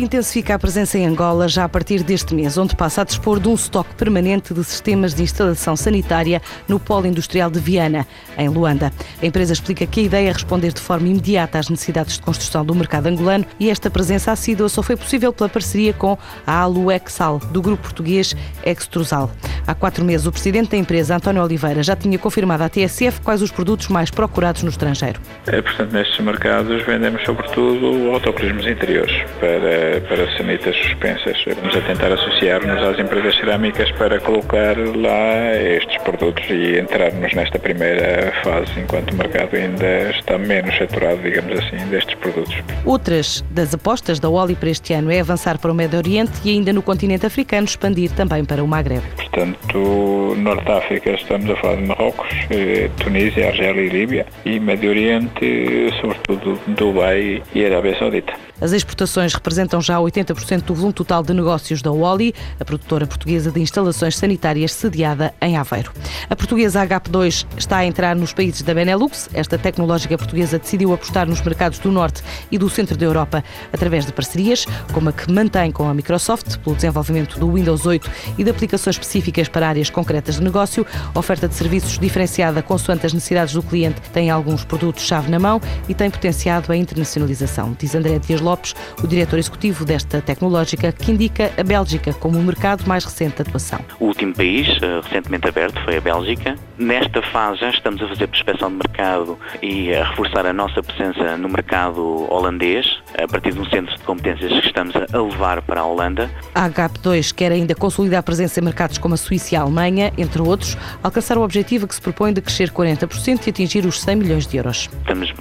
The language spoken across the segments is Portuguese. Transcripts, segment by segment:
Intensifica a presença em Angola já a partir deste mês, onde passa a dispor de um estoque permanente de sistemas de instalação sanitária no polo industrial de Viana, em Luanda. A empresa explica que a ideia é responder de forma imediata às necessidades de construção do mercado angolano e esta presença assídua só foi possível pela parceria com a Aluexal, do grupo português Extrusal. Há quatro meses, o presidente da empresa, António Oliveira, já tinha confirmado à TSF quais os produtos mais procurados no estrangeiro. É, portanto, nestes mercados vendemos sobretudo autocolismos interiores para, para sanitas suspensas. Vamos a tentar associar-nos às empresas cerâmicas para colocar lá estes produtos e entrarmos nesta primeira fase, enquanto o mercado ainda está menos saturado, digamos assim, destes produtos. Outras das apostas da Oli para este ano é avançar para o Médio Oriente e ainda no continente africano expandir também para o Magreb. Portanto, Norte África estamos a falar de Marrocos, eh, Tunísia, Argélia e Líbia e Médio Oriente, sobretudo Dubai e Arábia Saudita. As exportações representam já 80% do volume total de negócios da Oli, a produtora portuguesa de instalações sanitárias sediada em Aveiro. A portuguesa HP2 está a entrar nos países da Benelux. Esta tecnológica portuguesa decidiu apostar nos mercados do Norte e do Centro da Europa através de parcerias, como a que mantém com a Microsoft pelo desenvolvimento do Windows 8 e de aplicações específicas para áreas concretas de negócio, oferta de serviços diferenciada consoante as necessidades do cliente, tem alguns produtos-chave na mão e tem potenciado a internacionalização, diz André Dias Lopes, o diretor executivo desta tecnológica, que indica a Bélgica como o mercado mais recente de atuação. O último país eh, recentemente aberto foi a Bélgica. Nesta fase já estamos a fazer prospecção de mercado e a reforçar a nossa presença no mercado holandês, a partir de um centro de competências que estamos a levar para a Holanda. A HP2 quer ainda consolidar a presença em mercados como a Suíça e a Alemanha, entre outros, alcançar o objetivo que se propõe de crescer 40% e atingir os 100 milhões de euros. Estamos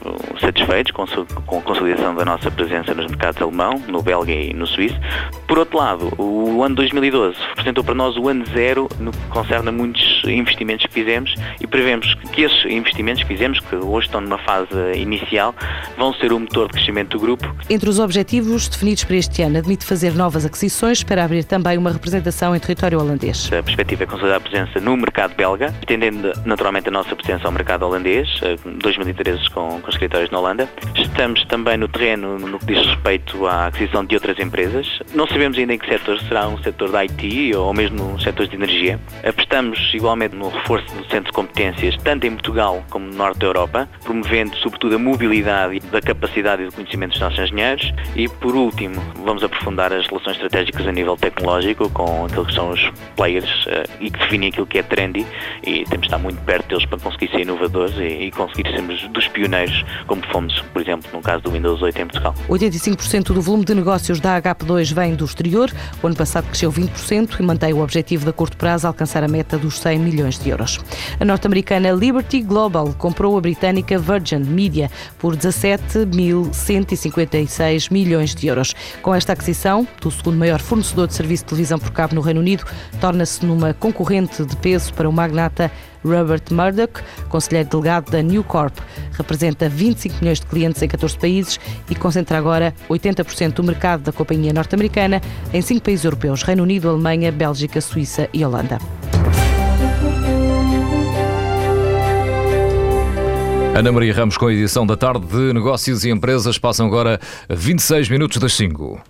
satisfeitos com a consolidação da nossa presença nos mercados alemão, no belga e no suíço. Por outro lado, o ano 2012 representou para nós o ano zero no que concerne a muitos investimentos que fizemos e prevemos que esses investimentos que fizemos, que hoje estão numa fase inicial, vão ser o motor de crescimento do grupo. Entre os objetivos definidos para este ano, admite fazer novas aquisições para abrir também uma representação em território holandês. A perspectiva é consolidar a presença no mercado belga, estendendo naturalmente a nossa presença ao mercado holandês, 2013 com, com escritórios na Holanda. Estamos também no terreno no que diz respeito à aquisição de outras empresas. Não sabemos ainda em que setor será um setor da IT ou mesmo um setor de energia. Apostamos igualmente no reforço do centro de competências, tanto em Portugal como no norte da Europa, promovendo sobretudo a mobilidade da capacidade e do conhecimento dos nossos engenheiros. E por último, vamos aprofundar as relações estratégicas a nível tecnológico com aqueles que são os players uh, e que definem aquilo que é trendy e temos de estar muito perto deles para conseguir ser inovadores e, e conseguir sermos dos pioneiros, como fomos, por exemplo, no caso do Windows 8 em Portugal. 85% do volume de negócios da HP2 vem do exterior. O ano passado cresceu 20% e mantém o objetivo de curto prazo alcançar a meta dos 100 milhões de euros. A norte-americana Liberty Global comprou a britânica Virgin Media por 17.156 milhões de euros. Com esta aquisição, do segundo maior fornecedor de serviço de televisão por cabo no Reino Unido, torna-se numa concorrente de peso para o magnata Robert Murdoch, conselheiro delegado da New Corp. Representa 25 milhões de clientes em 14 países e concentra agora 80% do mercado da companhia norte-americana em cinco países europeus: Reino Unido, Alemanha, Bélgica, Suíça e Holanda. Ana Maria Ramos com a edição da tarde de Negócios e Empresas. Passam agora 26 minutos das 5.